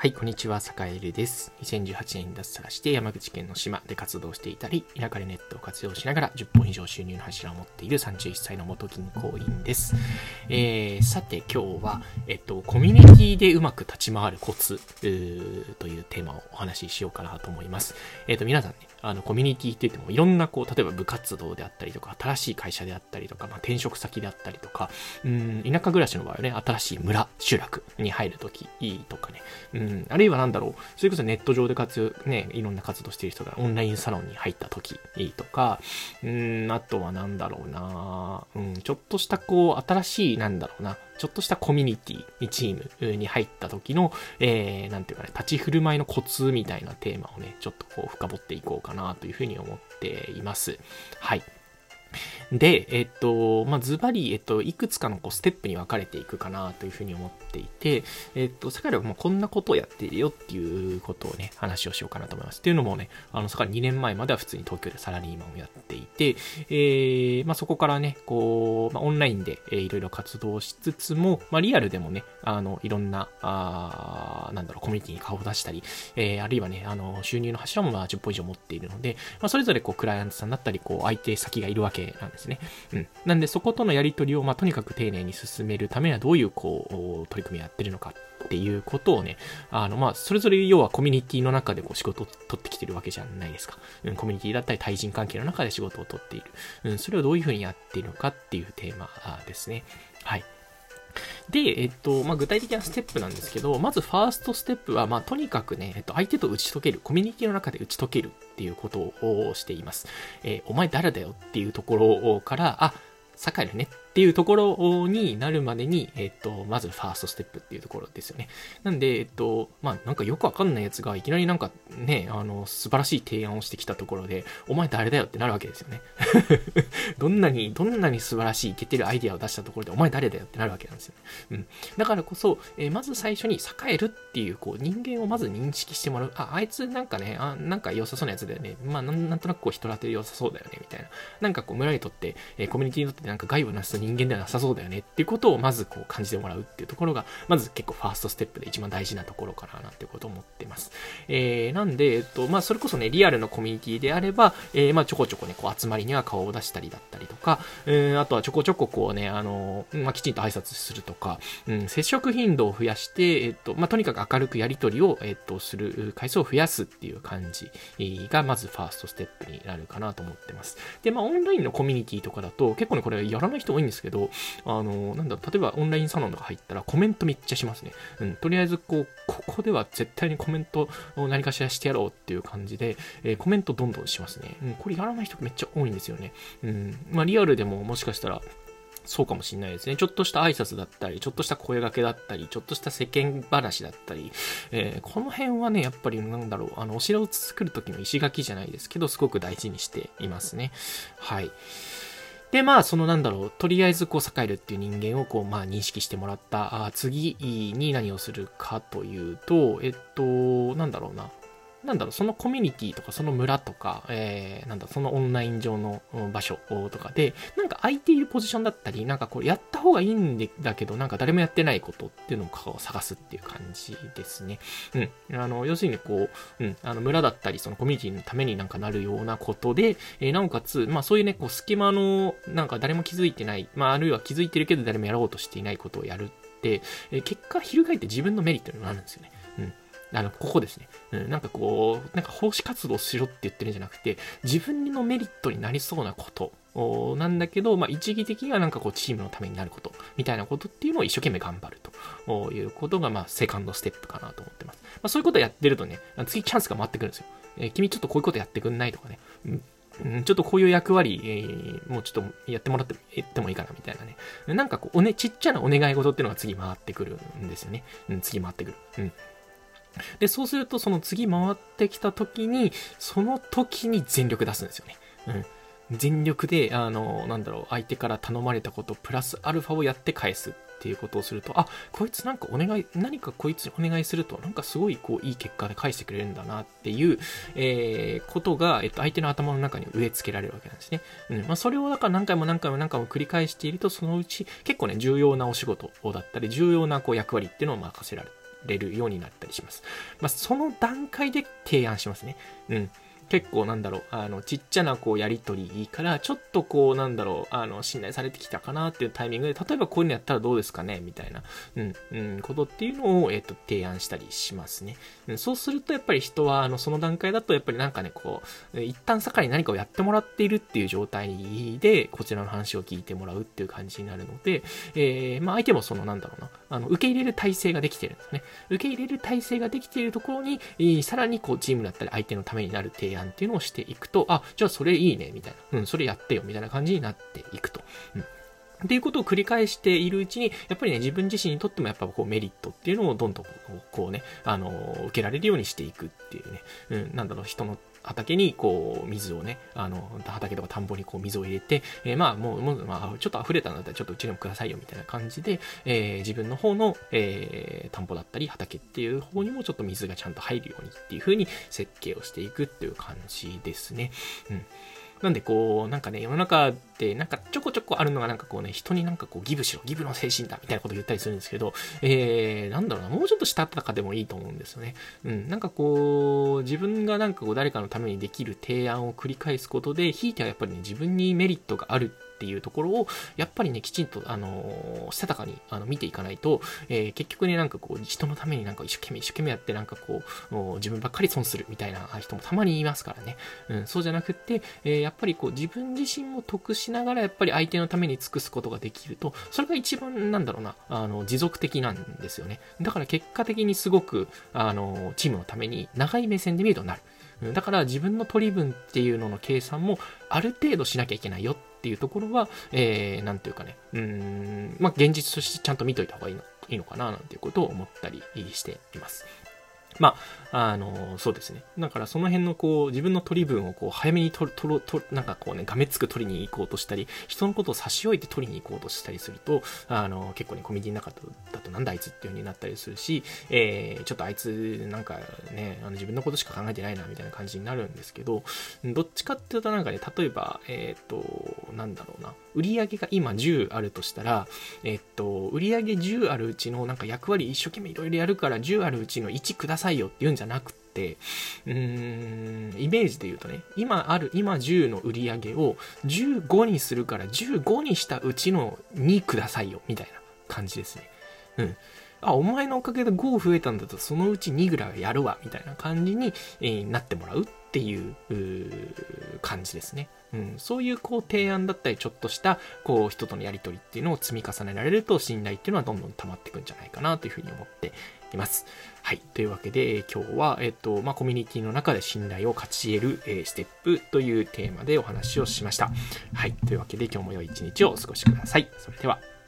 はい、こんにちは、坂井です。2018年に脱サラして山口県の島で活動していたり、田舎でネットを活用しながら10本以上収入の柱を持っている31歳の元銀行員です。えー、さて今日は、えっと、コミュニティでうまく立ち回るコツというテーマをお話ししようかなと思います。えっと、皆さんね、あの、コミュニティって言ってもいろんなこう、例えば部活動であったりとか、新しい会社であったりとか、まあ、転職先であったりとか、うん、田舎暮らしの場合はね、新しい村、集落に入るときとかね、うん、あるいはなんだろう、それこそネット上で活用、ね、いろんな活動してる人がオンラインサロンに入ったときとか、うん、あとはなんだろうな、うん、ちょっとしたこう、新しい、なんだろうな、ちょっとしたコミュニティに、チームに入った時の、えー、なんていうかね、立ち振る舞いのコツみたいなテーマをね、ちょっとこう深掘っていこうかなというふうに思っています。はい。で、えっと、まあ、ズバリ、えっと、いくつかのこうステップに分かれていくかなというふうに思っていて、えっと、世界ではもうこんなことをやっているよっていうことをね、話をしようかなと思います。っていうのもね、あの、そこから2年前までは普通に東京でサラリーマンをやっていて、えー、まあ、そこからね、こう、まあ、オンラインで、えー、いろいろ活動しつつも、まあ、リアルでもね、あの、いろんな、あなんだろう、コミュニティに顔を出したり、えー、あるいはね、あの、収入の柱もまあ10本以上持っているので、まあ、それぞれこう、クライアントさんだったり、こう、相手先がいるわけなんですね。うん。なんで、そことのやり取りを、まあ、とにかく丁寧に進めるためにはどういう、こう、取り組みをやってるのかっていうことをね、あの、まあ、それぞれ要はコミュニティの中でこう仕事を取ってきてるわけじゃないですか。うん、コミュニティだったり対人関係の中で仕事を取っている。うん、それをどういうふうにやっているのかっていうテーマですね。はい。で、えっと、まあ、具体的なステップなんですけど、まずファーストステップは、まあ、とにかくね、えっと、相手と打ち解ける、コミュニティの中で打ち解けるっていうことをしています。えー、お前誰だよっていうところから、あ、酒井だねっていうところになるまでに、えっと、まずファーストステップっていうところですよね。なんで、えっと、まあ、なんかよくわかんないやつがいきなりなんかね、あの、素晴らしい提案をしてきたところで、お前誰だよってなるわけですよね。どんなに、どんなに素晴らしい、いけてるアイデアを出したところで、お前誰だよってなるわけなんですよね。うん。だからこそ、えー、まず最初に栄えるっていう、こう、人間をまず認識してもらう。あ、あいつなんかね、あ、なんか良さそうなやつだよね。まあ、なんとなくこう、人当て良さそうだよね、みたいな。なんかこう、村にとって、えー、コミュニティにとってなんか害をなす人人間ではなさそうだよねっていうことをまずこう感じてもらうっていうところが、まず結構ファーストステップで一番大事なところかななんてことを思ってます。えー、なんで、えっと、まあ、それこそね、リアルのコミュニティであれば、えー、まあ、ちょこちょこね、こう集まりには顔を出したりだったりとか、えー、あとはちょこちょここうね、あの、まあ、きちんと挨拶するとか、うん、接触頻度を増やして、えっと、まあ、とにかく明るくやり取りを、えっと、する回数を増やすっていう感じが、まずファーストステップになるかなと思ってます。で、まあ、オンラインのコミュニティとかだと、結構ね、これやらない人多いんですけど、あの、なんだ例えばオンラインサロンとか入ったらコメントめっちゃしますね。うん、とりあえずこう、ここでは絶対にコメントを何かしらしてやろうっていう感じで、えー、コメントどんどんしますね。うん、これやらない人めっちゃ多いんですよね。うん、まあリアルでももしかしたら、そうかもしれないですね。ちょっとした挨拶だったり、ちょっとした声掛けだったり、ちょっとした世間話だったり、えー、この辺はね、やっぱりなんだろう、あの、お城を作る時の石垣じゃないですけど、すごく大事にしていますね。はい。で、まあ、そのなんだろう、とりあえずこう、栄えるっていう人間をこう、まあ、認識してもらった、あ次に何をするかというと、えっと、なんだろうな。なんだろう、そのコミュニティとか、その村とか、えー、なんだそのオンライン上の場所とかで、なんか空いているポジションだったり、なんかこう、やった方がいいんだけど、なんか誰もやってないことっていうのを探すっていう感じですね。うん。あの、要するにこう、うん、あの、村だったり、そのコミュニティのためになんかなるようなことで、えー、なおかつ、まあそういうね、こう、隙間の、なんか誰も気づいてない、まああるいは気づいてるけど誰もやろうとしていないことをやるって、えー、結果、翻って自分のメリットになるんですよね。あの、ここですね。うん、なんかこう、なんか奉仕活動しろって言ってるんじゃなくて、自分のメリットになりそうなことなんだけど、まあ、一義的にはなんかこう、チームのためになること、みたいなことっていうのを一生懸命頑張るということが、まあ、セカンドステップかなと思ってます。まあ、そういうことやってるとね、次チャンスが回ってくるんですよ。えー、君ちょっとこういうことやってくんないとかね。うんちょっとこういう役割、えー、もうちょっとやってもらってってもいいかなみたいなね。なんかこう、おね、ちっちゃなお願い事っていうのが次回ってくるんですよね。うん、次回ってくる。うん。で、そうすると、その次回ってきた時に、その時に全力出すんですよね。うん。全力で、あの、なんだろう、相手から頼まれたこと、プラスアルファをやって返すっていうことをすると、あ、こいつなんかお願い、何かこいつにお願いすると、なんかすごいこう、いい結果で返してくれるんだなっていう、えー、ことが、えっと、相手の頭の中に植え付けられるわけなんですね。うん。まあ、それをだから何回も何回も何回も繰り返していると、そのうち、結構ね、重要なお仕事だったり、重要なこう、役割っていうのを任せられる。れるようになったりします。まあ、その段階で提案しますね。うん。結構なんだろう、あの、ちっちゃなこうやりとりから、ちょっとこうなんだろう、あの、信頼されてきたかなっていうタイミングで、例えばこういうのやったらどうですかねみたいな、うん、うん、ことっていうのを、えっ、と、提案したりしますね。うん、そうするとやっぱり人は、あの、その段階だとやっぱりなんかね、こう、一旦坂に何かをやってもらっているっていう状態で、こちらの話を聞いてもらうっていう感じになるので、えー、まあ相手もそのなんだろうな、あの、受け入れる体制ができてるんですね。受け入れる体制ができているところに、えー、さらにこう、チームだったり相手のためになる提案っていうのをしていくと、あ、じゃあそれいいね、みたいな。うん、それやってよ、みたいな感じになっていくと。うんっていうことを繰り返しているうちに、やっぱりね、自分自身にとってもやっぱこうメリットっていうのをどんどんこうね、あの、受けられるようにしていくっていうね、うん、なんだろう、人の畑にこう水をね、あの、畑とか田んぼにこう水を入れて、えー、まあもう、もうまあ、ちょっと溢れたんだったらちょっとうちにもくださいよみたいな感じで、えー、自分の方の、えー、田んぼだったり畑っていう方にもちょっと水がちゃんと入るようにっていう風に設計をしていくっていう感じですね。うん。なんでこう、なんかね、世の中ってなんかちょこちょこあるのがなんかこうね、人になんかこうギブしろ、ギブの精神だみたいなこと言ったりするんですけど、えー、なんだろうな、もうちょっとしたたかでもいいと思うんですよね。うん、なんかこう、自分がなんかこう誰かのためにできる提案を繰り返すことで、ひいてはやっぱりね、自分にメリットがあるっていうところを、やっぱりね、きちんと、あのー、したたかにあの見ていかないと、えー、結局ね、なんかこう、人のためになんか一生懸命一生懸命やって、なんかこう、自分ばっかり損するみたいな人もたまにいますからね。うん、そうじゃなくって、えー、やっぱりこう、自分自身も得しながら、やっぱり相手のために尽くすことができると、それが一番、なんだろうな、あの、持続的なんですよね。だから結果的にすごく、あの、チームのために長い目線で見るとなる。だから自分の取り分っていうのの計算もある程度しなきゃいけないよっっていうところは、えー、なんていうかね、うん、まあ、現実としてちゃんと見といた方がいいのいいのかな、なんていうことを思ったりしています。まあ、あの、そうですね。だからその辺のこう、自分の取り分をこう、早めに取る、取る、取る、なんかこうね、がめつく取りに行こうとしたり、人のことを差し置いて取りに行こうとしたりすると、あの、結構ね、コミュニティの中だとなんだあいつっていう風になったりするし、えー、ちょっとあいつ、なんかね、あの自分のことしか考えてないな、みたいな感じになるんですけど、どっちかっていうとなんかね、例えば、えっ、ー、と、なんだろうな、売り上げが今10あるとしたら、えっと、売り上げ10あるうちのなんか役割一生懸命いろいろやるから10あるうちの1くださいよって言うんじゃなくて、うーん、イメージで言うとね、今ある、今10の売り上げを15にするから15にしたうちの2くださいよ、みたいな感じですね。うん。あ、お前のおかげで5増えたんだと、そのうち2ぐらいはやるわ、みたいな感じに、えー、なってもらうっていう感じですね。うん、そういうこう提案だったり、ちょっとしたこう人とのやりとりっていうのを積み重ねられると、信頼っていうのはどんどん溜まっていくんじゃないかなというふうに思っています。はい。というわけで、今日は、えっと、まあ、コミュニティの中で信頼を勝ち得る、えー、ステップというテーマでお話をしました。はい。というわけで、今日も良い一日をお過ごしください。それでは。